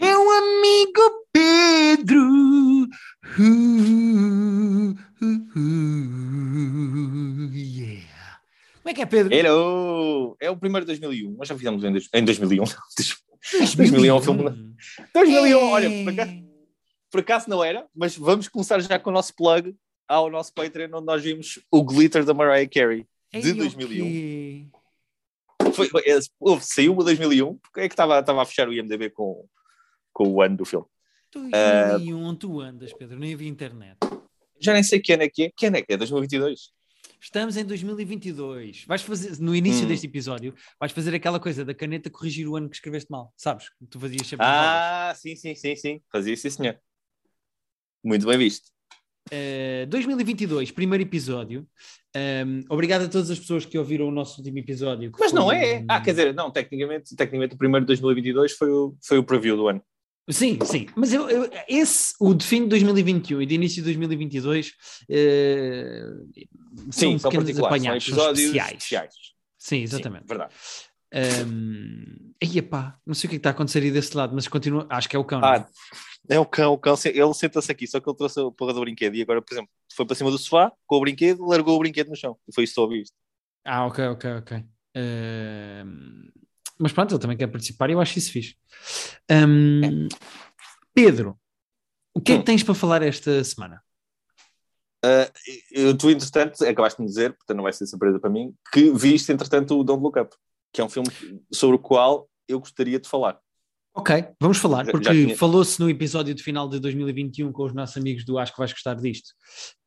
Meu amigo Pedro. Uh, uh, uh, yeah. Como é que é, Pedro? Hello! É o primeiro de 2001. Nós já fizemos em, dois- em 2001. 2001 é um filme. 2001, olha, por acaso, por acaso não era, mas vamos começar já com o nosso plug ao nosso Patreon, onde nós vimos o Glitter da Mariah Carey de Ei, 2001. ok. Foi, houve- saiu o 2001, porque é que estava estava a fechar o IMDB com, com o ano do filme. 2001, onde tu andas, Pedro? Nem havia internet. Já nem sei que ano é que é. Que ano é que é? 2022? Estamos em 2022. Vais fazer, no início Hum. deste episódio, vais fazer aquela coisa da caneta corrigir o ano que escreveste mal. Sabes? Tu fazias sempre. Ah, sim, sim, sim, sim. Fazia sim, senhor. Muito bem visto. Uh, 2022, primeiro episódio. Um, obrigado a todas as pessoas que ouviram o nosso último episódio. Mas não é. um- Ah, quer dizer, não, tecnicamente, tecnicamente o primeiro de 2022 foi o, foi o preview do ano. Sim, sim. Mas eu, eu- esse, o de fim de 2021 e de início de 2022, uh, Sim, são são pequenos são apanhados, são episódios especiais. especiais. Sim, Sim, exatamente. verdade. Um, e pá, não sei o que é que está a acontecer aí desse lado, mas continua. Acho que é o cão. é? Ah, é o cão, o cão, ele senta-se aqui, só que ele trouxe a porra do brinquedo e agora, por exemplo, foi para cima do sofá com o brinquedo, largou o brinquedo no chão. E foi isso que ouviste. Ah, ok, ok, ok. Ahm, mas pronto, ele também quer participar e eu acho isso fixe. Ahm, Pedro, o que é que Hum. tens para falar esta semana? Eu, tu, entretanto, acabaste de me dizer, portanto não vai ser surpresa para mim, que viste, entretanto, o Don't Look Up, que é um filme sobre o qual eu gostaria de falar. Ok, vamos falar, porque tinha- falou-se no episódio de final de 2021 com os nossos amigos do Acho que vais gostar disto,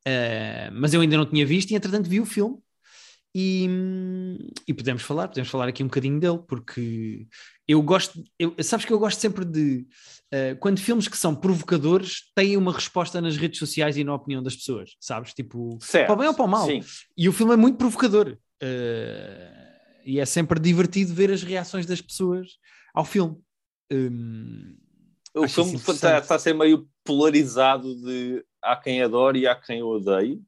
Ah, mas eu ainda não tinha visto e entretanto vi o filme e, e podemos falar, podemos falar aqui um bocadinho dele, porque eu gosto, eu- sabes que eu gosto sempre de, ah, quando filmes que são provocadores têm uma resposta nas redes sociais e na opinião das pessoas, sabes? Tipo, Certo. para o bem ou para o mal. Sim. E o filme é muito provocador. Uh, e é sempre divertido ver as reações das pessoas ao filme. Um, O filme está, está a ser meio polarizado de há quem adore e há quem odeie.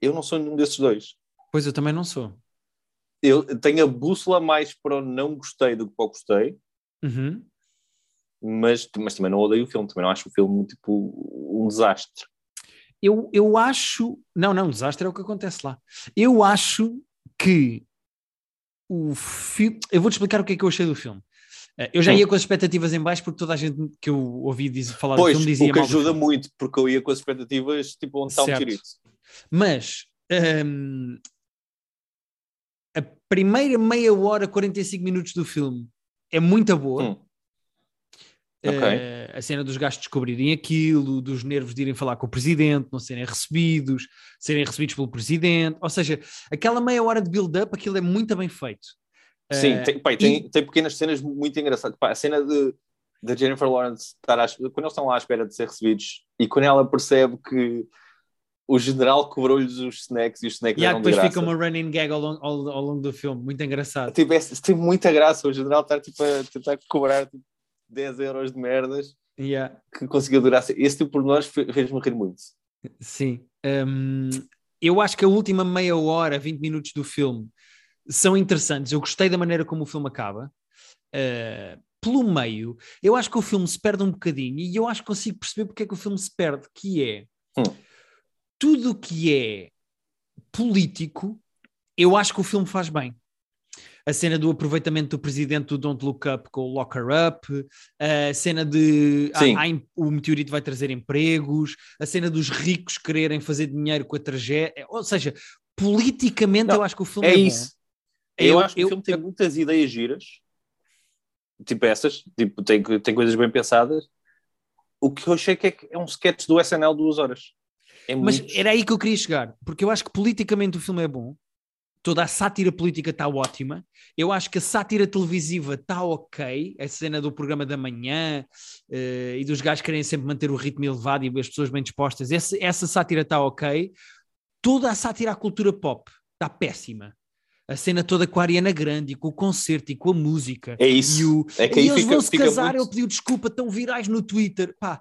Eu não sou nenhum desses dois. pois eu também não sou. Eu tenho a bússola mais para o não gostei do que para o gostei, Uhum. mas, mas também não odeio o filme, também não acho o filme tipo um desastre. Eu, eu acho. Não, não, desastre é o que acontece lá. Eu acho que o filme. Eu vou-te explicar o que é que eu achei do filme. Uh, Eu já ia com as expectativas em baixo porque toda a gente que eu ouvi dizer, falar Pois, do filme dizia o que ajuda muito, porque eu ia com as expectativas tipo onde está o tirito. Mas hum, a primeira meia hora, 45 minutos do filme é muito boa. Hum. Ok. Eh, a cena dos gajos descobrirem aquilo, dos nervos de irem falar com o presidente, não serem recebidos, serem recebidos pelo presidente. Ou seja, aquela meia hora de build-up, aquilo é muito bem feito. Sim, Eh, tem, pá, e tem, tem pequenas cenas muito engraçadas. Pá, a cena de, de Jennifer Lawrence estar à, quando eles estão lá à espera de ser recebidos e quando ela percebe que o general cobrou-lhes os snacks e os snacks E eram de depois graça. fica uma running gag ao longo, ao, ao longo do filme, muito engraçado. Tipo, esse- tem muita graça o general estar tipo, a tentar cobrar tipo, 10 euros de merdas Yeah. que conseguiu durar. Esse tipo de nós fez-me rir muito. Sim. Hum, eu acho que a última meia hora, 20 minutos do filme são interessantes. Eu gostei da maneira como o filme acaba. Uh, pelo meio, eu acho que o filme se perde um bocadinho e eu acho que consigo perceber porque é que o filme se perde, que é Hum. tudo o que é político, eu acho que o filme faz bem. A cena do aproveitamento do presidente do Don't Look Up com o Locker Up, a cena de há o meteorito vai trazer empregos, a cena dos ricos quererem fazer dinheiro com a tragédia, ou seja, politicamente Não, eu acho que o filme É é, isso. bom. Eu, acho que o filme tem muitas ideias giras, tipo essas, tipo, tem, tem coisas bem pensadas. O que eu achei que é, que é um sketch do SNL duas horas. É Mas era aí que eu queria chegar, porque eu acho que politicamente o filme é bom, toda a sátira política está ótima, eu acho que a sátira televisiva está ok, a cena do programa da manhã eh, e dos gajos querem sempre manter o ritmo elevado e as pessoas bem dispostas, essa, essa sátira está ok, toda a sátira à cultura pop está péssima. A cena toda com a Ariana Grande e com o concerto e com a música. É isso. E, o, É que e eles fica- vão se casar, muito- ele pediu desculpa, estão virais no Twitter. Pá,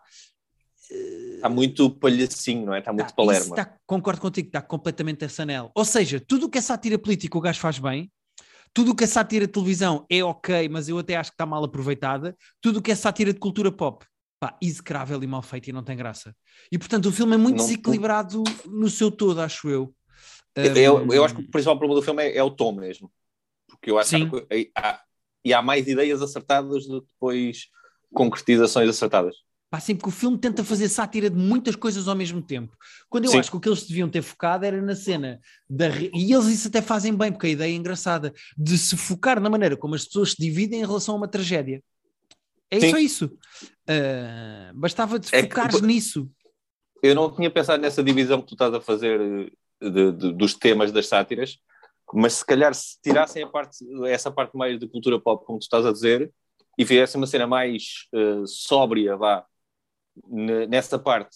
Está muito palhacinho, não é? Está muito Tá, palerma. tá- concordo contigo, está completamente SNL. Ou seja, tudo o que é sátira política o gajo faz bem, Tudo o que é sátira de televisão é ok, mas eu até acho que está mal aproveitada. Tudo o que é sátira de cultura pop, pá, execrável e mal feito e não tem graça. E portanto o filme é muito não, desequilibrado não... no seu todo, acho eu. Eu, um... eu acho que o principal problema do filme é, é, o tom mesmo. Porque eu acho Sim. que há, e há mais ideias acertadas do que depois concretizações acertadas. Pá, sempre que o filme tenta fazer sátira de muitas coisas ao mesmo tempo. Quando eu Sim. acho que o que eles deviam ter focado era na cena da. E eles isso até fazem bem, porque a ideia é engraçada, de se focar na maneira como as pessoas se dividem em relação a uma tragédia. É Sim. só isso. Uh, bastava de é focares que, nisso. Eu não tinha pensado nessa divisão que tu estás a fazer eh, de, de, dos temas das sátiras, mas se calhar se tirassem a parte, essa parte mais de cultura pop, como tu estás a dizer, e fizessem uma cena mais uh, sóbria, vá, nessa parte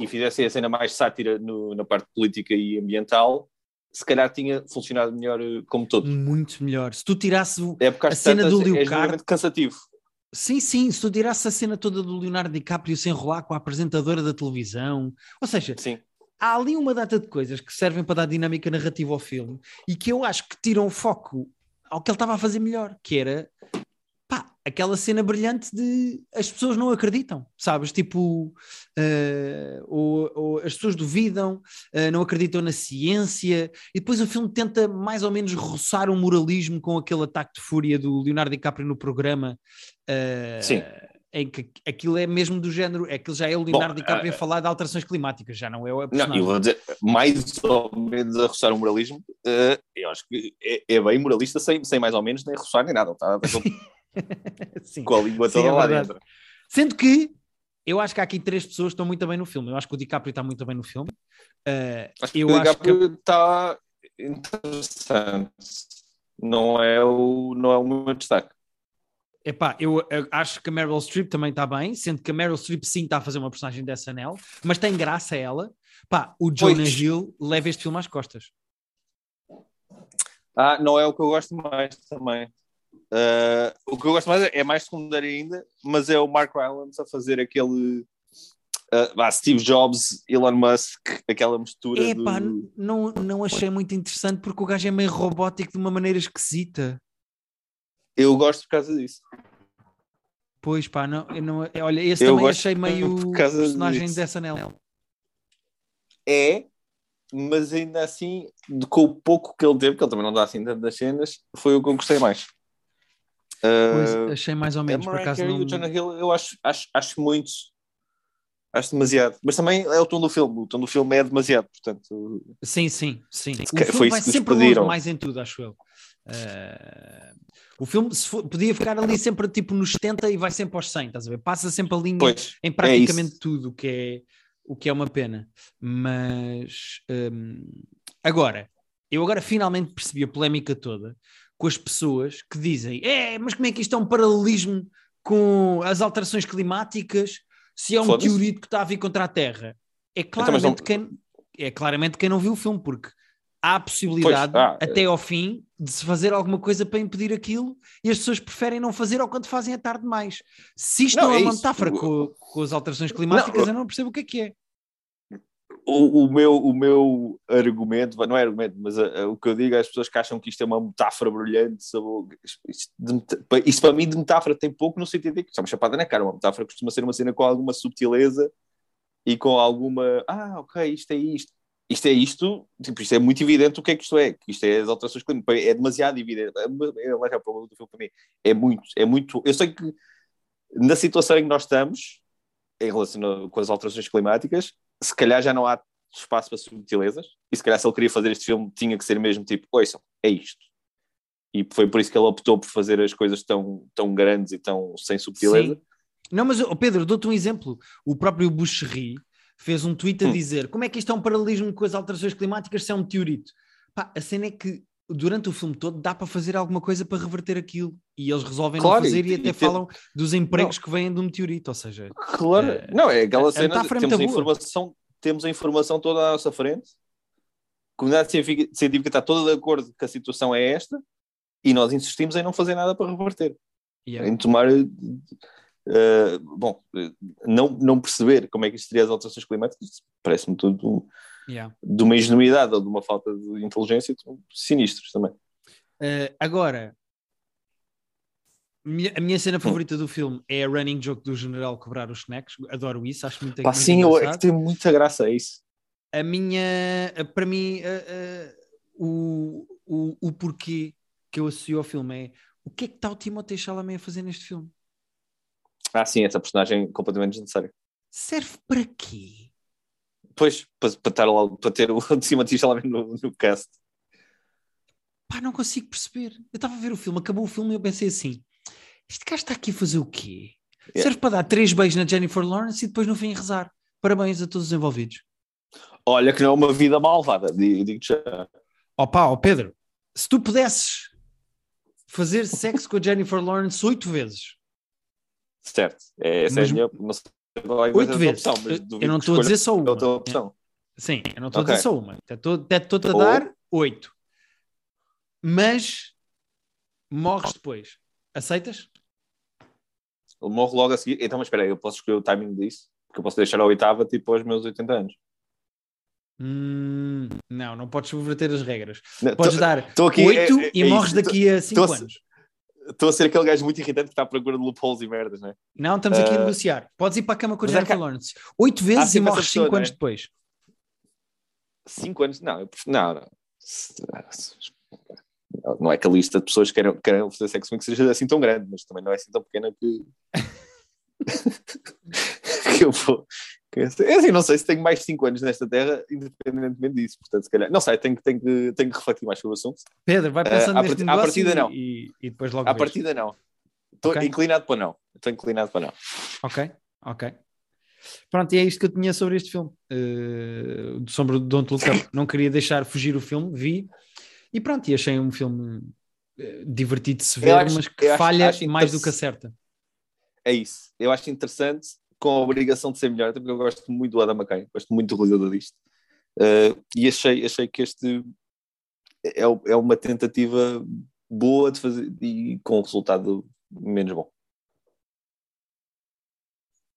e fizessem a cena mais sátira no, na parte política e ambiental, se calhar tinha funcionado melhor eh, como todo. Muito melhor. Se tu tirasses é a cena do Leonardo... É cansativo. Sim, sim, se tu tirasses a cena toda do Leonardo DiCaprio sem enrolar com a apresentadora da televisão, ou seja, sim. há ali uma data de coisas que servem para dar dinâmica narrativa ao filme e que eu acho que tiram o foco ao que ele estava a fazer melhor, que era aquela cena brilhante de as pessoas não acreditam, sabes? Tipo, uh, ou, ou, as pessoas duvidam, uh, não acreditam na ciência, e depois o filme tenta mais ou menos roçar o moralismo com aquele ataque de fúria do Leonardo DiCaprio no programa. Uh, Sim. Em que aquilo é mesmo do género, é que já é o Leonardo Bom, DiCaprio a falar de alterações climáticas, já não é o personagem. Não, eu vou dizer, mais ou menos a roçar o moralismo, eu acho que é, é, bem moralista sem, sem mais ou menos nem roçar nem nada, tá? Sim. Com a língua toda Sim, é lá dentro. Sendo que eu acho que há aqui três pessoas que estão muito bem no filme. Eu acho que o DiCaprio está muito bem no filme. Uh, acho que eu o DiCaprio acho que... está interessante. Não é o, não é o meu destaque. Epá, eu, eu acho que a Meryl Streep também está bem, sendo que a Meryl Streep sim está a fazer uma personagem dessa anel, mas tem graça ela. Pá, o Jonah pois. Hill leva este filme às costas. Ah, não é o que eu gosto mais também. Uh, o que eu gosto mais é, mais secundário ainda, mas é o Mark Rylance a fazer aquele uh, Steve Jobs, Elon Musk, aquela mistura. Epá, do... não, não achei muito interessante porque o gajo é meio robótico de uma maneira esquisita. Eu gosto por causa disso. Pois pá, não, eu não, olha, esse eu também achei meio personagem disso. dessa anel. É, mas ainda assim, com o pouco que ele teve, que ele também não dá assim tantas cenas, foi o que eu gostei mais. Pois, uh, achei mais ou menos, por acaso. Não... o Jonah Hill, eu acho, acho, acho muito. Acho demasiado. Mas também é o tom do filme. O tom do filme é demasiado, portanto. Sim, sim, sim. O filme foi vai sempre longe mais em tudo, acho eu. Uh, o filme for, podia ficar ali sempre tipo nos 70 e vai sempre aos 100, estás a ver? Passa sempre a linha pois, em é praticamente é tudo, o que é, o que é uma pena. Mas um, agora, eu agora finalmente percebi a polémica toda com as pessoas que dizem: é, mas como é que isto é um paralelismo com as alterações climáticas se é um teorito que está a vir contra a Terra? É então, claramente, não... quem, é claramente quem não viu o filme, porque há a possibilidade, pois, ah, até ao fim, de se fazer alguma coisa para impedir aquilo e as pessoas preferem não fazer ou quando fazem é tarde demais. Se isto não, não é, é uma metáfora com, com, as alterações climáticas, não, eu não percebo o que é que é o, o, meu, o meu argumento, não é argumento, mas a, a, o que eu digo às pessoas que acham que isto é uma metáfora brilhante, sobre, isto, isto, para mim de metáfora tem pouco no sentido de que é uma chapada na cara, uma metáfora costuma ser uma cena com alguma subtileza e com alguma, ah, ok, isto é isto. Isto é isto, tipo, isto é muito evidente o que é que isto é, isto é as alterações climáticas, é demasiado evidente, é, é, é o problema do filme para mim, é muito, é muito, eu sei que na situação em que nós estamos, em relação com as alterações climáticas, se calhar já não há espaço para subtilezas, e se calhar se ele queria fazer este filme tinha que ser mesmo tipo, ouçam, é isto. E foi por isso que ele optou por fazer as coisas tão, tão grandes e tão sem subtileza. Sim. Não, mas oh, Pedro, dou-te um exemplo. O próprio Boucherie fez um tweet a hum. dizer como é que isto é um paralelismo com as alterações climáticas se é um teorito. Pá, a cena é que durante o filme todo dá para fazer alguma coisa para reverter aquilo e eles resolvem claro, não fazer e, e até e falam tem... dos empregos não. que vêm um meteorito, ou seja... Claro, é, não, é aquela cena, temos a, informação, temos a informação toda à nossa frente, a comunidade científica, científica está toda de acordo que a situação é esta e nós insistimos em não fazer nada para reverter. Yeah. Em tomar... Uh, bom, não, não perceber como é que isto seria as alterações climáticas parece-me tudo yeah. de uma ingenuidade ou de uma falta de inteligência sinistros também. Uh, agora, a minha cena favorita do filme é a running joke do general cobrar os snacks. Adoro isso, acho muito, Pá, sim, é que tem muita graça a isso. A minha, para mim, uh, uh, o, o, o porquê que eu associo ao filme é o que é que está o Timothée Chalamet a fazer neste filme? Ah, sim, essa personagem completamente desnecessária. Serve para quê? Pois, para, para, estar lá, para ter o Timothée Chalamet no, no cast. Pá, não consigo perceber. Eu estava a ver o filme, acabou o filme e eu pensei assim: este gajo está aqui a fazer o quê? Yeah. Serve para dar três beijos na Jennifer Lawrence e depois no fim rezar. Parabéns a todos os envolvidos. Olha que não é uma vida malvada, digo-te já. Opa, ó Pedro, se tu pudesses fazer sexo com a Jennifer Lawrence oito vezes. Certo, é, essa mas, é a minha. É oito vezes. Opção, eu não estou a dizer só uma. Opção. Sim, eu não estou okay. a dizer só uma. Estou-te a dar oito. Mas morres depois. Aceitas? Ele morre logo a seguir. Então, mas espera aí, eu posso escolher o timing disso? Porque eu posso deixar a oitava tipo aos meus 80 anos. Hum, não, não podes subverter as regras. Não, podes tô, dar tô aqui, 8 é, é, e é morres daqui a 5 anos. Estou a ser aquele gajo muito irritante que está à procura de loopholes e merdas, não é? Não, estamos aqui uh, a negociar. Podes ir para a cama com a Jennifer Lawrence. 8 vezes e morres 5 anos é? depois. 5 anos? Não, eu, não, não. Não é que a lista de pessoas que querem, querem fazer sexo comigo seja assim tão grande, mas também não é assim tão pequena que. que eu vou. Que, assim, não sei se tenho mais de 5 anos nesta terra, independentemente disso. Portanto, se calhar. Não sei, tenho, tenho, tenho, tenho que refletir mais sobre o assunto. Pedro, vai pensando uh, neste part, partida, não. E, e, depois logo. À vês. partida, não. Estou okay. inclinado para não. Estou inclinado para não. Ok, ok. Pronto, e é isto que eu tinha sobre este filme. Uh, sobre Don't Look Up. Não queria deixar fugir o filme, vi. E pronto, e achei um filme uh, divertido de se ver, acho, mas que falha acho, acho mais do que acerta. É isso. Eu acho interessante, com a obrigação de ser melhor, porque eu gosto muito do Adam McKay, gosto muito do realizador disto. Uh, e achei, achei que este é, é uma tentativa boa de fazer e com um resultado menos bom.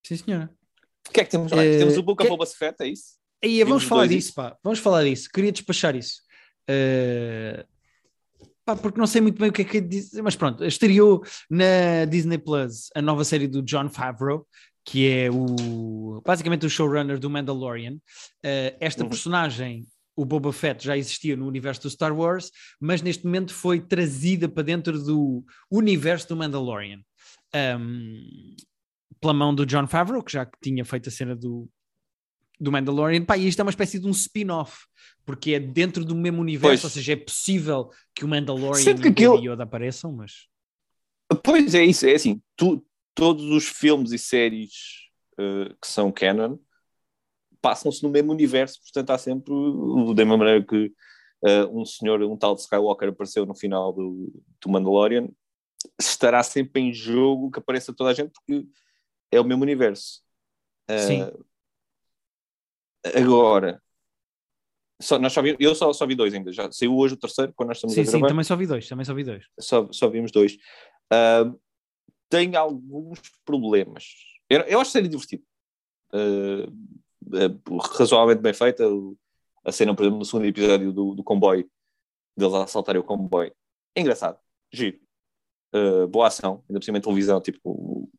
Sim, senhora. O que é que temos mais? Uh, temos o Book of Boba Fett, é isso? Aí, vamos falar disso, pá. Vamos falar disso. Queria despachar isso. Uh, pá, porque não sei muito bem o que é que dizer, mas pronto, estreou na Disney Plus a nova série do John Favreau, que é o basicamente o showrunner do Mandalorian. Uh, esta uhum. personagem, o Boba Fett, já existia no universo do Star Wars, mas neste momento foi trazida para dentro do universo do Mandalorian. Um, pela mão do John Favreau, que já tinha feito a cena do, do Mandalorian, pá, e isto é uma espécie de um spin-off, porque é dentro do mesmo universo, pois. ou seja, é possível que o Mandalorian que aquilo... e o Yoda apareçam, mas... Pois é isso, é assim, tu, todos os filmes e séries uh, que são canon passam-se no mesmo universo, portanto há sempre, da mesma maneira que uh, um senhor, um tal de Skywalker apareceu no final do, do Mandalorian, estará sempre em jogo que apareça toda a gente, porque é o mesmo universo. Uh, Sim. Agora, só, nós só vi, eu só, só vi dois ainda. Já saiu hoje o terceiro, quando nós estamos sim, a gravar. Sim, também só vi dois. Também só vi dois. Só, só vimos dois. Uh, tem alguns problemas. Eu, eu acho a série divertida. Uh, uh, razoavelmente bem feita. A cena, por exemplo, no segundo episódio do, do comboio, deles assaltarem o comboio. É engraçado. Giro. Uh, boa ação. Ainda por cima em televisão, tipo,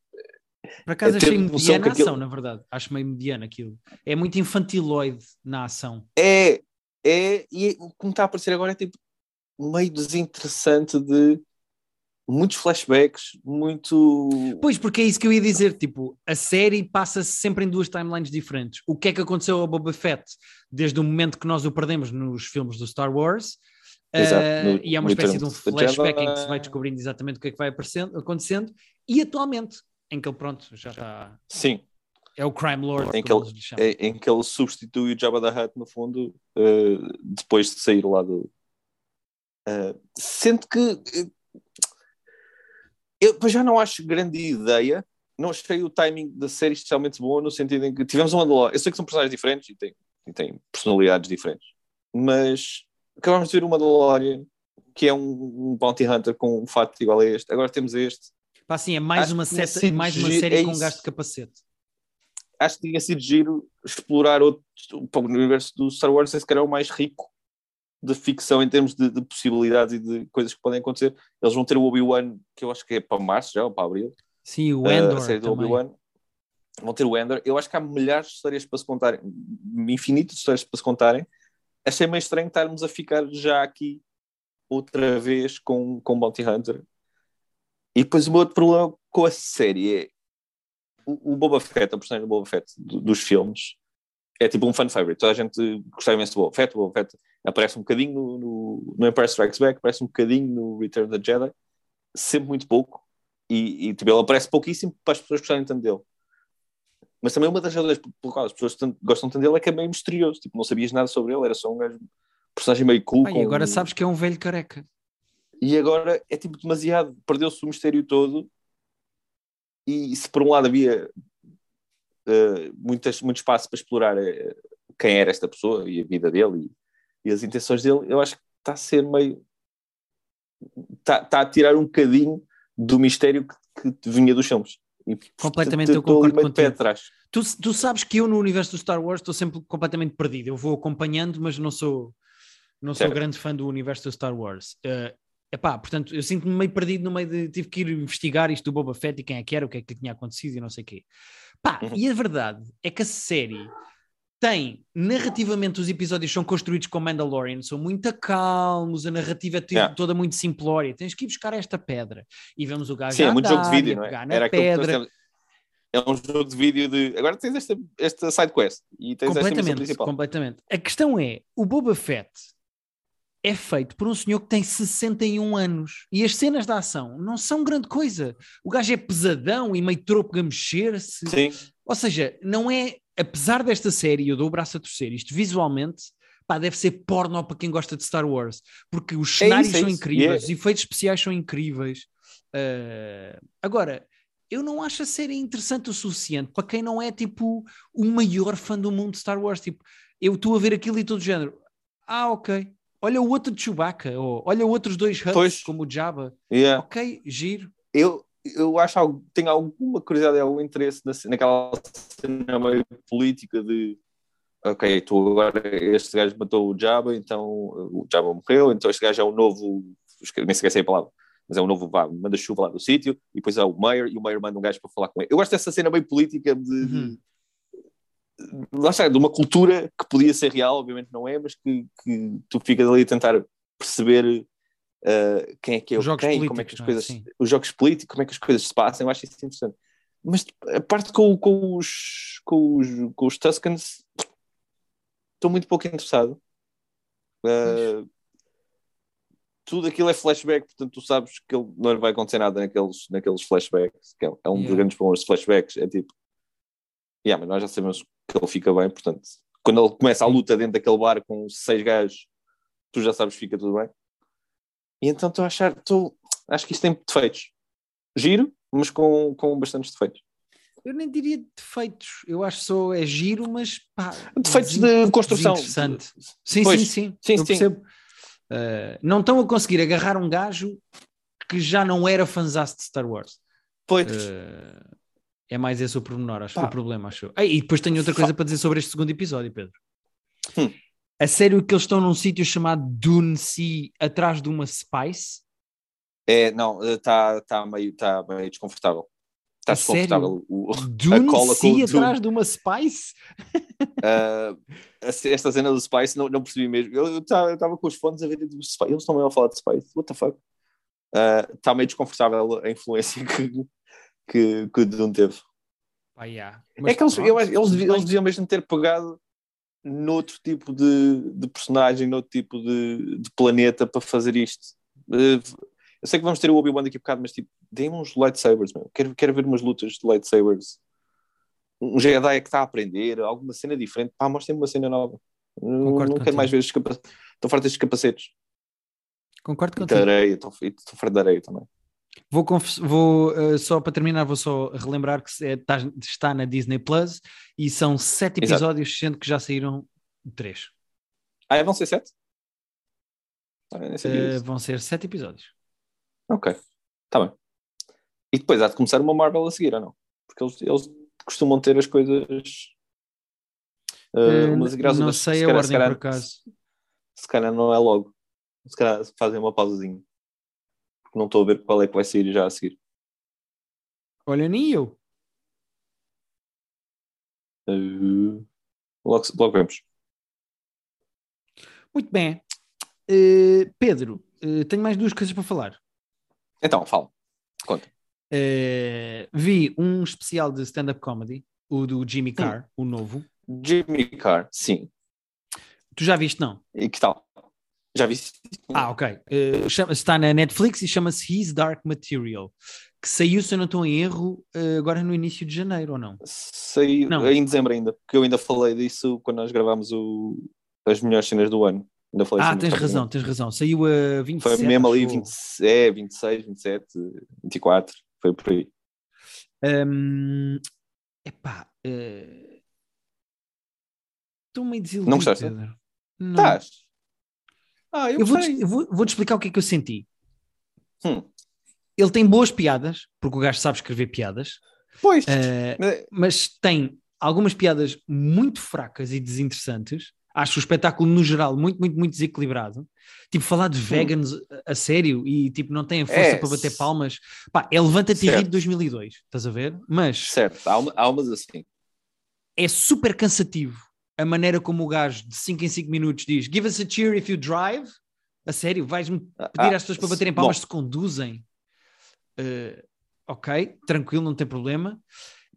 por acaso achei mediana a ação, na verdade. Acho meio mediana aquilo. É muito infantiloide na ação. É, é, e como está a aparecer agora é tipo meio desinteressante de muitos flashbacks, muito. Pois, porque é isso que eu ia dizer. Tipo, a série passa-se sempre em duas timelines diferentes. O que é que aconteceu ao Boba Fett desde o momento que nós o perdemos nos filmes do Star Wars? Exato, uh, e é uma espécie de um flashback em que se vai descobrindo exatamente o que é que vai acontecendo, e atualmente, em que ele, pronto, já está. Sim. É o Crime Lord, em que, ele, é, em que ele substitui o Jabba da Hutt, no fundo, uh, depois de sair lá do. Uh, sendo que. Eu já não acho grande ideia, não achei o timing da série especialmente bom, no sentido em que tivemos um Mandalorian. Eu sei que são personagens diferentes e têm, e têm personalidades diferentes, mas acabamos de ver uma Mandalorian que é um, um bounty hunter com um fato igual a este. Agora temos este Pá, assim, é mais uma, seta, mais uma série é com gasto de capacete. Acho que tinha sido giro explorar outro, o universo do Star Wars, esse cara é o mais rico de ficção em termos de, de, possibilidades e de coisas que podem acontecer. Eles vão ter o Obi-Wan, que eu acho que é para março já, ou para abril. Sim, o Endor. Uh, a série do Obi-Wan. Vão ter o Endor. Eu acho que há milhares de histórias para se contarem, infinitas histórias para se contarem. Achei meio estranho estarmos a ficar já aqui outra vez com, com Bounty Hunter. E depois o meu outro problema com a série é o, o Boba Fett, a personagem do Boba Fett do, dos filmes, é tipo um fan favorite. Toda a gente gostava imenso Boba Fett. O Boba Fett aparece um bocadinho no, no, no, Empire Strikes Back, aparece um bocadinho no Return of the Jedi, sempre muito pouco. E, e tipo, ele aparece pouquíssimo para as pessoas gostarem tanto dele. Mas também uma das razões pelo qual as pessoas tanto, gostam tanto dele é que é meio misterioso. Tipo, não sabias nada sobre ele, era só um gajo, personagem meio cool. E agora sabes que é um velho careca. E agora é tipo demasiado, perdeu-se o mistério todo. E se por um lado havia uh, muitas, muito espaço para explorar uh, quem era esta pessoa e a vida dele e, e as intenções dele, eu acho que está a ser meio. Está, está a tirar um bocadinho do mistério que, que vinha dos filmes. E, completamente eu concordo contigo. Pé atrás. Tu, tu sabes que eu no universo do Star Wars estou sempre completamente perdido. Eu vou acompanhando, mas não sou não sou grande fã do universo do Star Wars. Uh, epá, portanto, eu sinto-me meio perdido no meio de. Tive que ir investigar isto do Boba Fett e quem é que era, o que é que tinha acontecido e não sei o quê. Pá, uhum. e a verdade é que a série tem, narrativamente, os episódios são construídos com Mandalorian, são muito calmos, a narrativa é yeah. toda muito simplória. Tens que ir buscar esta pedra e vemos o gajo. Sim, é muito jogo de vídeo, não é? Era pedra. É um jogo de vídeo de. Agora tens esta, esta side quest e tens completamente, esta principal. Completamente. A questão é: o Boba Fett é feito por um senhor que tem 61 anos e as cenas da ação não são grande coisa. O gajo é pesadão e meio tropo a mexer-se. Ou seja, não é, apesar desta série, eu dou o braço a torcer, isto visualmente, pá, deve ser porno para quem gosta de Star Wars, porque os é cenários é isso, é são incríveis, yeah. os efeitos especiais são incríveis. Uh, agora, eu não acho a série interessante o suficiente para quem não é tipo o maior fã do mundo de Star Wars. Tipo, eu estou a ver aquilo e todo o género. Ah, ok, olha o outro Chewbacca, ou olha outros dois Huts, como o Jabba. Yeah. Ok, giro. Eu, eu acho que tenho alguma curiosidade, algum interesse na, naquela cena meio política de ok, tu agora este gajo matou o Jabba, então o Jabba morreu, então este gajo é o novo, nem sequer sei a palavra, mas é o novo, vá, manda chuva lá do sítio, e depois é o Mayor, e o Mayor manda um gajo para falar com ele. Eu gosto dessa cena meio política de, uhum lá está, de uma cultura que podia ser real, obviamente não é, mas que, que tu ficas ali a tentar perceber uh, quem é que é o quem, como é que as é? coisas, é? os jogos políticos, como é que as coisas se passam, eu acho isso interessante. Mas a parte com, com, os, com, os, com os Tuscans, estou muito pouco interessado. Uh, tudo aquilo é flashback, portanto tu sabes que ele, não vai acontecer nada naqueles, naqueles flashbacks, que é, é um yeah. dos grandes problemas de flashbacks, é tipo, yeah, mas nós já sabemos que ele fica bem, portanto, quando ele começa a luta dentro daquele bar com seis gajos, tu já sabes que fica tudo bem. E então estou a achar, tô, acho que isto tem defeitos. Giro, mas com, com bastantes defeitos. Eu nem diria defeitos, eu acho só é giro, mas pá, defeitos de construção. Interessante. Sim, pois, sim, sim, sim, eu percebo. Sim. Uh, não estão a conseguir agarrar um gajo que já não era fãzasse de Star Wars. Pois. Uh, é mais esse o pormenor, acho, o problema, acho. Ah, e depois tenho outra coisa para dizer sobre este segundo episódio, Pedro. Hum. A sério que eles estão num sítio chamado Dune Sea, atrás de uma Spice? É, não, está tá meio, tá meio desconfortável. Está desconfortável. O, Dune a cola atrás de uma Spice? Uh, esta cena do Spice não, não percebi mesmo. Eu estava com os fones a ver do Spice. Eles estão meio a falar de Spice. What the fuck? Está uh, meio desconfortável a influência que, que, que o Dune teve. Ah, yeah. é que eles, eu, eles, eles deviam mesmo ter pegado noutro tipo de, de personagem, noutro tipo de, de planeta para fazer isto. Eh, eu sei que vamos ter o Obi-Wan daqui a bocado, mas tipo, deem uns lightsabers, meu. Quero, quero ver umas lutas de lightsabers. Um Jedi que está a aprender, alguma cena diferente. Pá, mostrem uma cena nova. Concordo não quero mais ver os capacetes. Estou farto destes capacetes. Concordo contigo. De areia, estou, estou farto de areia também. Vou, vou uh, só para terminar, vou só relembrar que é, tá, está na Disney Plus e são sete episódios, Exato. sendo que já saíram três. Ah, vão ser sete? Uh, vão ser sete episódios. Ok, está bem. E depois há de começar uma Marvel a seguir, ou não? Porque eles, eles costumam ter as coisas. Uh, umas não sei a ordem, por acaso. se calhar não é logo. Se calhar fazem uma pausazinha. Não estou a ver qual é que vai sair já a seguir. Olha, nem eu. Uh, logo, logo vemos. Muito bem. Uh, Pedro, uh, tenho mais duas coisas para falar. Então, fala. Conta. Vi um especial de stand-up comedy, o do Jimmy. Carr, hum. o novo. Jimmy Carr, sim. Tu já viste, não? E que tal? Já vi. Ah, ok. Uh, chama está na Netflix e chama-se His Dark Material, que saiu, se eu não estou em erro, uh, agora no início de janeiro, ou não? Saiu não. em dezembro ainda, porque eu ainda falei disso quando nós gravámos o, as melhores cenas do ano. Ainda falei ah, tens razão, tens razão. Saiu a 27. Foi mesmo ali, 20, é, 26, 27, 24, foi por aí. Um, epá, uh... estou meio desiludido. Não gostaste? Pedro. Não. Estás? Ah, eu, eu vou-te vou, vou explicar o que é que eu senti. Hum. Ele tem boas piadas, porque o gajo sabe escrever piadas. Pois. Uh, mas tem algumas piadas muito fracas e desinteressantes Acho o espetáculo, no geral, muito, muito, muito desequilibrado. Tipo, falar de vegans a, a sério e tipo, não tem a força é, para bater palmas. Pá, é Levanta-te e Ri de 2002, estás a ver? Mas. Certo, umas assim. É super cansativo a maneira como o gajo de 5 em 5 minutos diz: Give us a cheer if you drive. A sério, vais-me pedir ah, às pessoas para baterem palmas se conduzem. Uh, ok, tranquilo, não tem problema.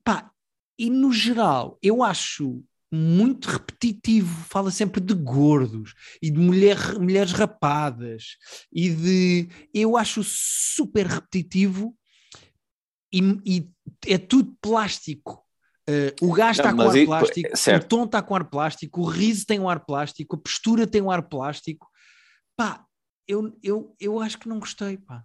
Pá, e no geral, eu acho muito repetitivo, fala sempre de gordos e de mulher, mulheres rapadas e de. Eu acho super repetitivo e, e é tudo plástico. Uh, o gajo está com ar e, plástico, o tom está com ar plástico, o riso tem um ar plástico, a postura tem um ar plástico. Pá, eu, eu, eu acho que não gostei, pá.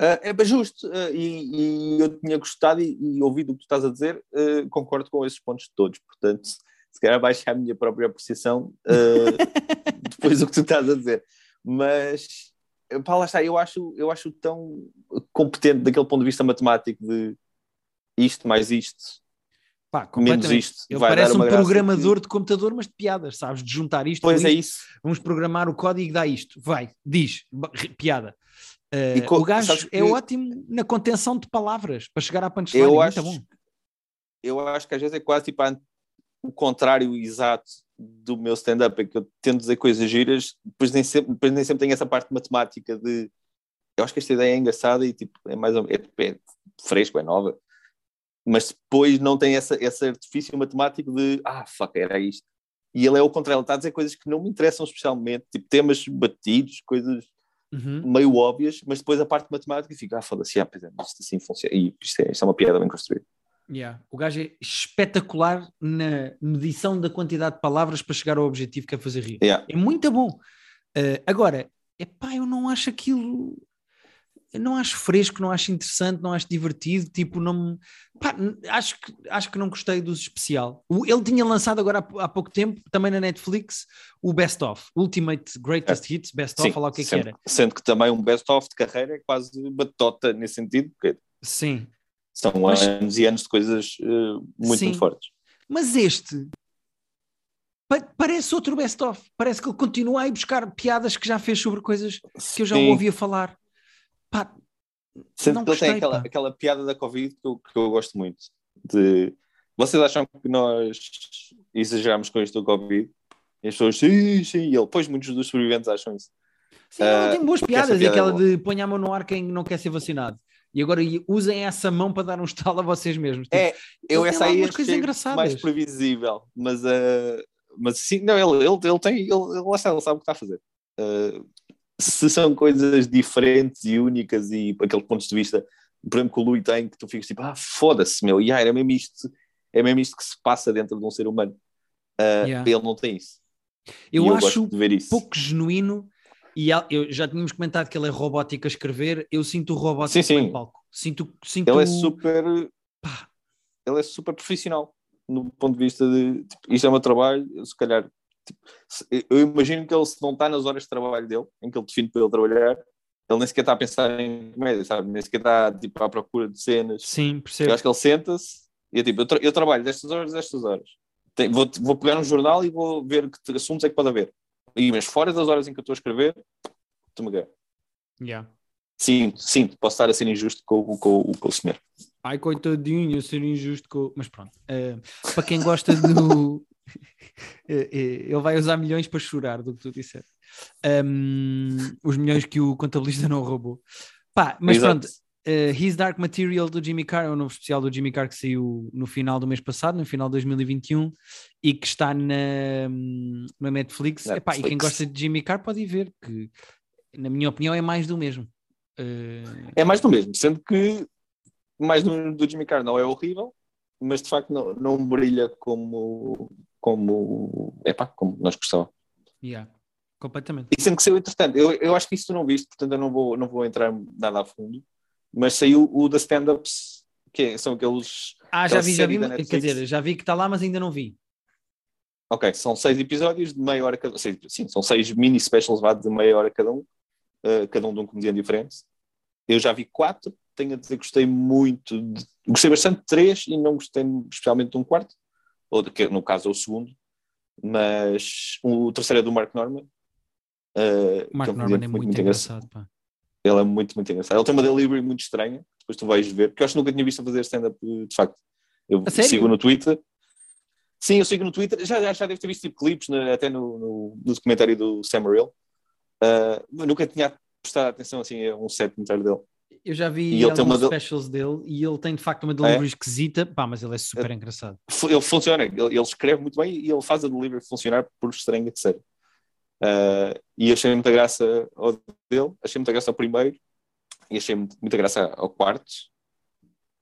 Uh, é justo, uh, e, e, eu tinha gostado e, e ouvido o que tu estás a dizer, uh, concordo com esses pontos todos, portanto, se calhar baixar a minha própria apreciação depois do que tu estás a dizer. Mas, pá, lá está, eu acho, eu acho tão competente daquele ponto de vista matemático de isto mais isto, Pá, menos isto. Ele parece um programador de computador, mas de piadas, sabes? De juntar isto. Pois é isto. isso. Vamos programar o código e dá isto. Vai, diz, piada. Uh, o gajo é ótimo na contenção de palavras para chegar à punchline. Eu acho, bom. eu acho que às vezes é quase tipo o contrário exato do meu stand-up, é que eu tento dizer coisas giras, depois nem sempre, depois nem sempre tenho essa parte matemática de. Eu acho que esta ideia é engraçada e tipo, é mais é, é fresco, é nova, mas depois não tem essa, esse artifício matemático de ah, fuck, era isto. E ele é o contrário, ele está a dizer coisas que não me interessam especialmente, tipo temas batidos, coisas uhum. meio óbvias, mas depois a parte matemática fica, ah, foda-se, ah, é, isto assim funciona. E isto é, isto é uma piada bem construída. Yeah. O gajo é espetacular na medição da quantidade de palavras para chegar ao objetivo que é fazer rir. Yeah. É muito bom. Uh, agora, epá, eu não acho aquilo não acho fresco, não acho interessante, não acho divertido, tipo, não pá, acho, que, acho que não gostei do especial. Ele tinha lançado agora há, há, pouco tempo, também na Netflix, o Best Of, Ultimate Greatest é. Hits, Best Sim, Of, lá o que é sendo, que era. Sendo que também um Best Of de carreira é quase batota nesse sentido, porque Sim. são Mas, anos e anos de coisas uh, muito, Sim. muito fortes. Mas este parece outro best-of. Parece que ele continua a ir buscar piadas que já fez sobre coisas que eu já ouvia falar. Pá, Sendo que ele tem aquela, aquela piada da Covid que eu, que eu gosto muito. De vocês acham que nós exageramos com isto do Covid? E as pessoas, sim, sim, e ele, pois muitos dos sobreviventes acham isso. Sim, uh, tem boas piadas, e aquela é de põe a mão no ar quem não quer ser vacinado. E agora usem essa mão para dar um estalo a vocês mesmos. Tipo, é, eu essa aí achei mais previsível, mas, uh, mas sim, não, ele, ele, ele tem, ele, ele, ele sabe o que está a fazer. Uh, se são coisas diferentes e únicas e aqueles pontos de vista, por exemplo, que o Louis tem, que tu ficas tipo, ah, foda-se, meu, yeah, é mesmo isto, é mesmo isto que se passa dentro de um ser humano. Uh, yeah. Ele não tem isso. Eu, eu acho pouco genuíno e eu já tínhamos comentado que ele é robótico a escrever, eu sinto o robótico sim, sim. palco. Sinto, sinto ele é super Pá. ele é super profissional no ponto de vista de tipo, isto é o meu trabalho, se calhar eu imagino que ele, se não está nas horas de trabalho dele, em que ele define para ele trabalhar, ele nem sequer está a pensar em comédia, sabe? Nem sequer está tipo, à procura de cenas. Sim, percebo. Eu acho que ele senta-se e é tipo: eu, tra eu, trabalho destas horas, destas horas. Tem, vou, vou pegar um jornal e vou ver que assuntos é que pode haver. E, mas fora das horas em que eu estou a escrever, estou-me a ganhar. Yeah. Sim, sim, posso estar a ser injusto com, com, com o senhor. Ai, coitadinho, a ser injusto com. Mas pronto. Uh, para quem gosta do. Ele vai usar milhões para chorar do que tu disseste. Um, os milhões que o contabilista não roubou. Pá, mas Exato. pronto. Uh, His Dark Material do Jimmy Carr é o novo especial do Jimmy Carr que saiu no final do mês passado, no final de 2021, e que está na, na Netflix. Netflix. Epá, e quem gosta de Jimmy Carr pode ir ver, que na minha opinião é mais do mesmo. Uh... É mais do mesmo, sendo que mais do, do Jimmy Carr não é horrível, mas de facto não, não brilha como, como, epá, como nós gostávamos. Yeah. Completamente. E sendo que saiu entretanto, eu, eu acho que isso tu não viste, portanto eu não vou, não vou entrar nada a fundo, mas saiu o da stand-ups, que é, são aqueles. Ah, já vi, já vi, quer dizer, já vi que está lá, mas ainda não vi. Ok, são seis episódios de meia hora cada sim, são seis mini specials de meia hora cada um, uh, cada um de um comediante diferente. Eu já vi quatro, tenho a dizer que gostei muito, de, gostei bastante de três e não gostei especialmente de um quarto, ou de, que no caso é o segundo, mas o terceiro é do Mark Norman. Uh, Mark é um Norman é muito, muito engraçado, engraçado. Ele é muito, muito engraçado. Ele tem uma delivery muito estranha, depois tu vais ver, porque eu acho que nunca tinha visto fazer stand-up de facto. Eu sigo no Twitter. Sim, eu sigo no Twitter. Já, já, já devo ter visto tipo, clipes, né, até no, no, no, documentário do Sam. Uh, nunca tinha prestado atenção assim a um set inteiro dele. Eu já vi e alguns specials dele e ele tem de facto uma delivery é? esquisita, pá, mas ele é super é. engraçado. Ele funciona, ele, ele, escreve muito bem e ele faz a delivery funcionar por estranha que seja. Uh, e achei muita graça ao dele, achei muita graça ao primeiro e achei muita graça ao quarto.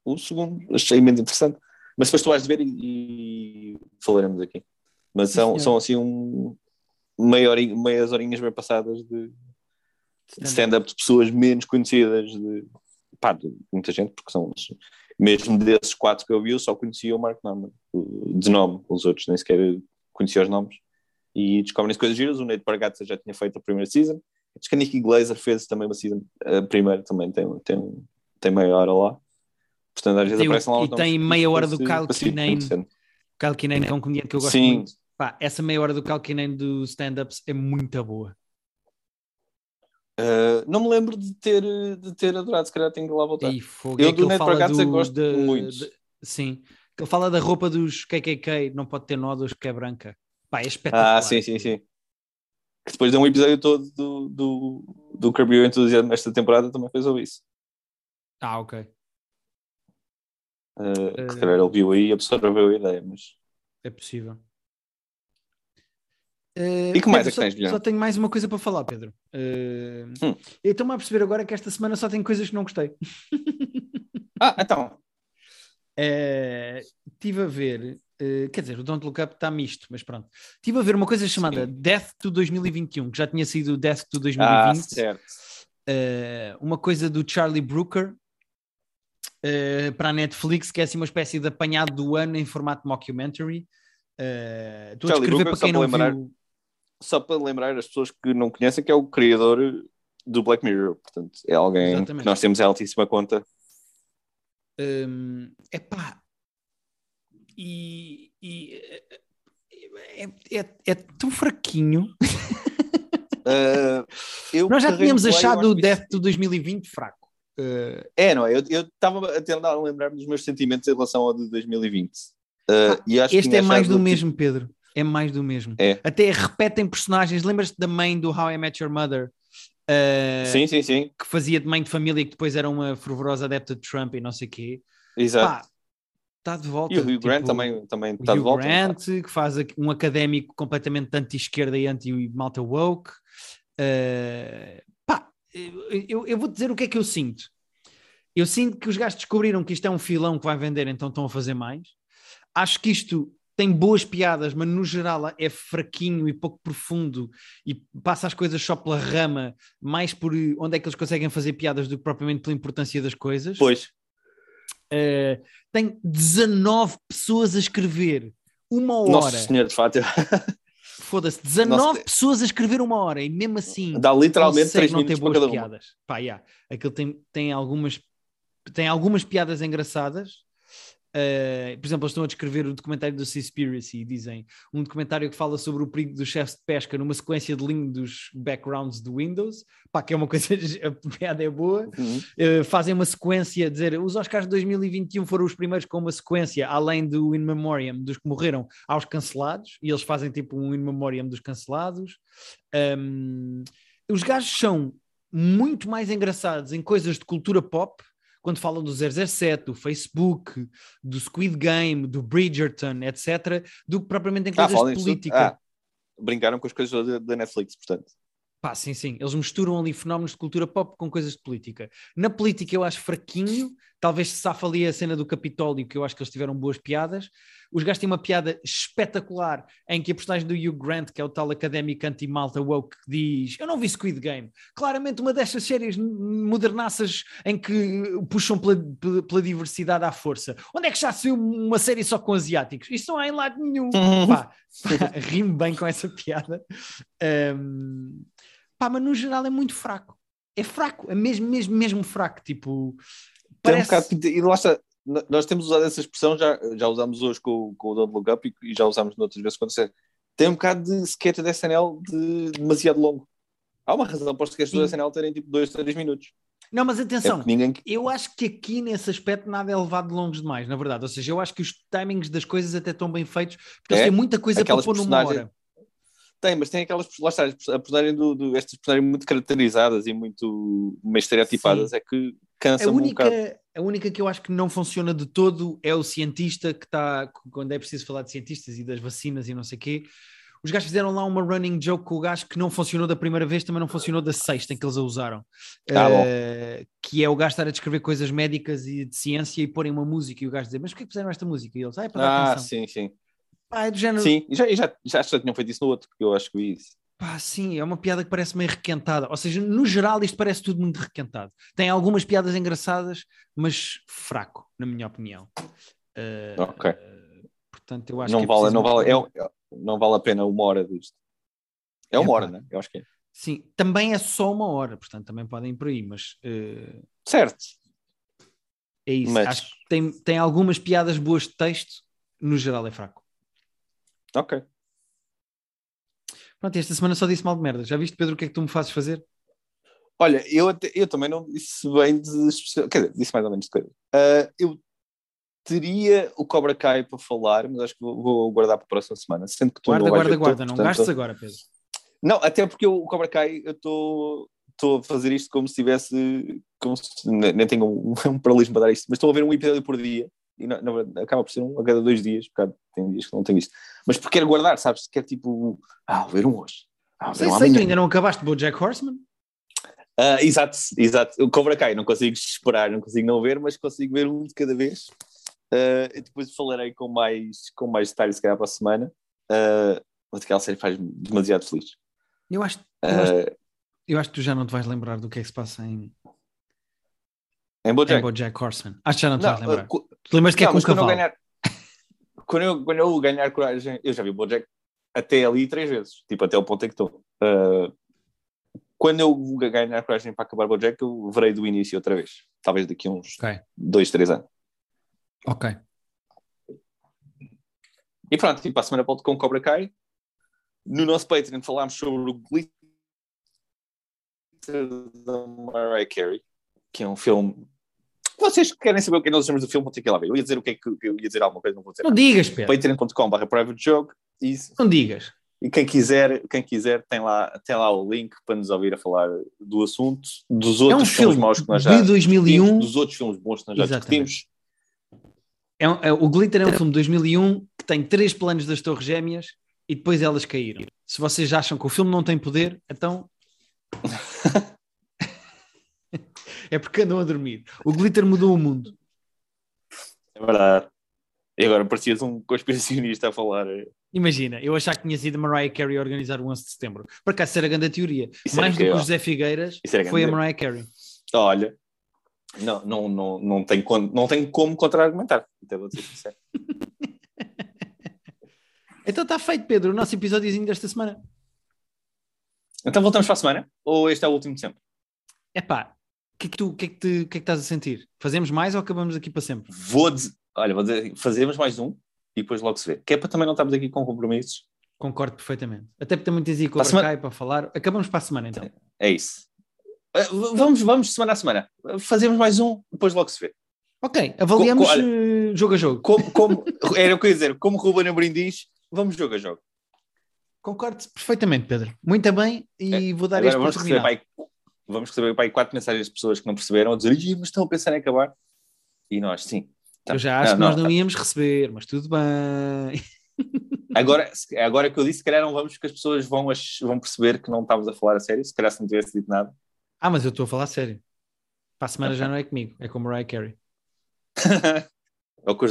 O segundo achei menos interessante, mas depois tu vais ver e, e falaremos aqui. Mas são, são assim um meia horinha, meias horinhas bem passadas de, stand-up de pessoas menos conhecidas de, pá, de muita gente, porque são mesmo desses quatro que eu vi, eu só conhecia o Mark Norman de nome, os outros nem sequer conhecia os nomes e descobrem-se coisas giras. O Nate Bargatze já tinha feito a primeira season, acho que a Nikki Glazer fez também uma season, a primeira também tem, tem, tem meia hora lá. Portanto, às vezes tem, aparecem lá E tem meia hora do Kyle Kinane. Kyle Kinane, é um comediante que eu gosto Sim. muito. Pá, essa meia hora do Kyle Kinane do stand-ups é muito boa. Uh, não me lembro de ter, de ter adorado, se calhar tenho que lá voltar. Fogo, eu é do Neto Bragazza gosto de, muito. De, sim, que ele fala da roupa dos KKK, não pode ter nódulos porque é branca. Pá, é espetacular. Ah, sim, sim, sim. Que depois de um episódio todo do, do, do Kirby Your Enthusiasm esta temporada também fez isso. Ah, ok. Uh, uh, se calhar ele viu aí e absorveu a ideia, mas... É possível. Uh, e que mais Pedro, é que tens, Guilherme? Só tenho mais uma coisa para falar, Pedro. Uh, hum. Eu estou-me a perceber agora que esta semana só tem coisas que não gostei. ah, então. Estive uh, a ver, uh, quer dizer, o Don't Look Up está misto, mas pronto. Estive a ver uma coisa chamada Sim. Death to 2021, que já tinha sido Death to 2020. Ah, certo. uma coisa do Charlie Brooker, Uh, para a Netflix, que é assim uma espécie de apanhado do ano em formato mockumentary. Uh, estou a descrever para quem não lembrar, viu só para lembrar as pessoas que não conhecem, que é o criador do Black Mirror. Portanto, é alguém Exatamente. que nós temos em altíssima conta. Um, epá, e, e é, é, é tão fraquinho. Uh, nós já tínhamos achado o Death do 2020 fraco. Uh, é, não é? Eu estava a tentar lembrar-me dos meus sentimentos em relação ao de 2020. Uh, ah, este é mais do mesmo, Pedro é mais do mesmo. É. Até repetem personagens. Lembras-te da mãe do How I Met Your Mother? Uh, sim, sim, sim. Que fazia de mãe de família e que depois era uma fervorosa adepta de Trump e não sei o quê. Exato. Está de volta. E o Hugh tipo, Grant também, também está de volta. Grant, que faz um académico completamente anti-esquerda e anti-malta woke. Uh, pá, eu, eu vou dizer o que é que eu sinto. Eu sinto que os gajos descobriram que isto é um filão que vai vender, então estão a fazer mais. Acho que isto tem boas piadas, mas no geral é fraquinho e pouco profundo e passa as coisas só pela rama, mais por onde é que eles conseguem fazer piadas do que propriamente pela importância das coisas. Pois. Uh, tem 19 pessoas a escrever uma hora. Nossa senhor, de fato. Foda-se, 19 Nossa. pessoas a escrever uma hora e mesmo assim dá literalmente 3 não ter boas piadas. Pá, yeah. Aquilo tem, tem algumas tem algumas piadas engraçadas Uh, por exemplo, eles estão a descrever o documentário do Seaspiracy e dizem um documentário que fala sobre o perigo dos chefes de pesca numa sequência de linha dos backgrounds do Windows, pá, que é uma coisa, a piada é boa. Uhum. Uh, fazem uma sequência, dizer os Oscars de 2021 foram os primeiros com uma sequência, além do In Memoriam, dos que morreram, aos cancelados, e eles fazem tipo um In Memoriam dos cancelados. Um, os gajos são muito mais engraçados em coisas de cultura pop quando falam do 007, do Facebook, do Squid Game, do Bridgerton, etc., do que propriamente em ah, coisas ah, de política. Ah, brincaram com as coisas da Netflix, portanto. Pá, sim, sim. Eles misturam ali fenómenos de cultura pop com coisas de política. Na política eu acho fraquinho, talvez se safa ali a cena do Capitólio, que eu acho que eles tiveram boas piadas. Os gajos têm uma piada espetacular em que a personagem do Hugh Grant, que é o tal académico anti-malta woke, diz: Eu não vi Squid Game. Claramente uma destas séries modernaças em que puxam pela, pela, diversidade à força. Onde é que já saiu uma série só com asiáticos? Isto não há em lado nenhum. Pá, rimo bem com essa piada. Um, Pá, mas no geral é muito fraco. É fraco, é mesmo, mesmo, mesmo fraco. Tipo, parece... um bocado, e lá está, nós temos usado essa expressão, já, já usámos hoje com, com o Don't Look Up e, já usámos noutras vezes quando disser. Tem um bocado de sketch da SNL de demasiado longo. Há uma razão para os sketches do SNL terem tipo 2, 3 minutos. Não, mas atenção, é ninguém... eu acho que aqui nesse aspecto nada é levado de longos demais, na verdade. Ou seja, eu acho que os timings das coisas até estão bem feitos, porque é, eles têm muita coisa para pôr numa hora. Tem, mas tem aquelas, lá está, a personagem do, do, estas personagens muito caracterizadas e muito meio estereotipadas, Sim. é que cansa a única, um bocado. A única que eu acho que não funciona de todo é o cientista que está, quando é preciso falar de cientistas e das vacinas e não sei o quê, os gajos fizeram lá uma running joke com o gajo que não funcionou da primeira vez, também não funcionou da sexta em que eles a usaram. Ah, uh, que é o gajo estar a descrever coisas médicas e de ciência e porem uma música e o gajo dizer, mas porquê que fizeram esta música? E eles, ah, é para dar ah, atenção. sim, sim. Pá, é do género. Sim, já, já, já, já tinham feito isso no outro, porque eu acho que vi isso. Pá, sim, é uma piada que parece meio requentada. Ou seja, no geral, isto parece tudo muito requentado. Tem algumas piadas engraçadas, mas fraco, na minha opinião. Uh, ok. Uh, portanto, eu acho não que. É vale, não, vale, é, não vale a pena uma hora disto. É uma é, hora, né? Eu acho que é. Sim, também é só uma hora, portanto, também podem ir por aí, mas. Uh, certo. É isso. Mas... Acho que tem, tem algumas piadas boas de texto, no geral é fraco. Ok. Pronto, esta semana só disse mal de merda. Já viste, Pedro, o que é que tu me fazes fazer? Olha, eu, até, eu também não disse bem de especial. Quer dizer, disse mais ou menos de coisa. Uh, eu teria o Cobra Kai para falar, mas acho que vou, vou guardar para a próxima semana. Sendo que tu guarda, não guarda, guarda. Não gastes agora, Pedro. Não, até porque eu, o Cobra Kai, eu estou a fazer isto como se tivesse. Como se, nem tenho um, um paralelismo para dar isto, mas estou a ver um episódio por dia e não, não, acaba por ser um a cada dois dias, porque tem dias que não tenho isto. Mas porque quero guardar, sabes? Quer tipo, ah, ver um hoje. Ah, um sei, ainda não acabaste o Jack Horseman? Uh, exato, exato. O Cobra Kai, não consigo esperar, não consigo não ver, mas consigo ver um de cada vez. Uh, depois falarei com mais, com mais detalhes, se calhar, para a semana. Uh, mas aquela série faz demasiado feliz. Eu acho, eu, acho, eu acho que tu já não te vais lembrar do que é que se passa em, em Bojack? Em Bojack Horseman. Acho que já não te vais lembrar. Uh, lembras que é com um cavalo? Quando eu, ganhar, quando, eu, quando eu ganhar coragem, eu já vi o Bojack até ali três vezes, tipo até o ponto em que estou. Uh, quando eu ganhar coragem para acabar o Bojack, eu verei do início outra vez. Talvez daqui a uns okay. dois, três anos. Ok. E pronto, tipo, a semana volto com o Cobra Kai. No nosso Patreon falámos sobre o Glitter da Mariah Carey, que é um filme vocês querem saber o que é nós achamos do filme, vão ter que ir lá ver. Eu ia dizer o que é que eu ia dizer alguma coisa, não vou dizer. Não digas, Pedro. Patreon.com.br private joke. Não digas. E quem quiser, quem quiser tem, lá, tem lá o link para nos ouvir a falar do assunto, dos outros é um filmes maus que nós já de 2001. dos outros filmes bons que nós já Exatamente. discutimos. É, é, o Glitter é um filme de 2001 que tem três planos das Torres Gêmeas e depois elas caíram. Se vocês acham que o filme não tem poder, então é porque andam a dormir. O glitter mudou o mundo. É verdade. E agora parecias um conspiracionista a falar. Imagina, eu achar que tinha sido Mariah Carey a organizar o 11 de setembro. Por acaso, era a grande teoria. Isso Mais do que o José Figueiras, foi a Mariah Carey. Olha, não, não, não, não, tem, não tem como contra-argumentar. Então vou sincero. então está feito, Pedro, o nosso episódiozinho desta semana. Então voltamos para a semana? Ou este é o último de sempre? É pá, que é que tu, que é que, te, que é que estás a sentir? Fazemos mais ou acabamos aqui para sempre? Vou, olha, vou dizer, fazemos mais um e depois logo se vê. Que é para também não estarmos aqui com compromissos. Concordo perfeitamente. Até porque também tens aí semana... Kai para falar. Acabamos para a semana então. É isso. Uh, vamos, vamos semana a semana. Fazemos mais um, depois logo se vê. Ok, avaliamos co, co, olha, jogo a jogo. Como, como, era o que eu ia dizer, como Ruben Amorim diz, vamos jogo a jogo. Concordo perfeitamente, Pedro. Muito bem, e é, vou dar este vamos receber, pai, vamos receber pai, quatro mensagens de pessoas que não perceberam, a dizer, mas estão a pensar em acabar. E nós, sim. Tá. Eu já acho não, que nós não, não íamos receber, mas tudo bem. Agora, agora que eu disse, se calhar não vamos, porque as pessoas vão, vão perceber que não estávamos a falar a sério, se calhar se não tivesse dito nada. Ah, mas eu estou a falar a sério. Para a semana okay. já não é comigo, é com o Mariah Carey. Com os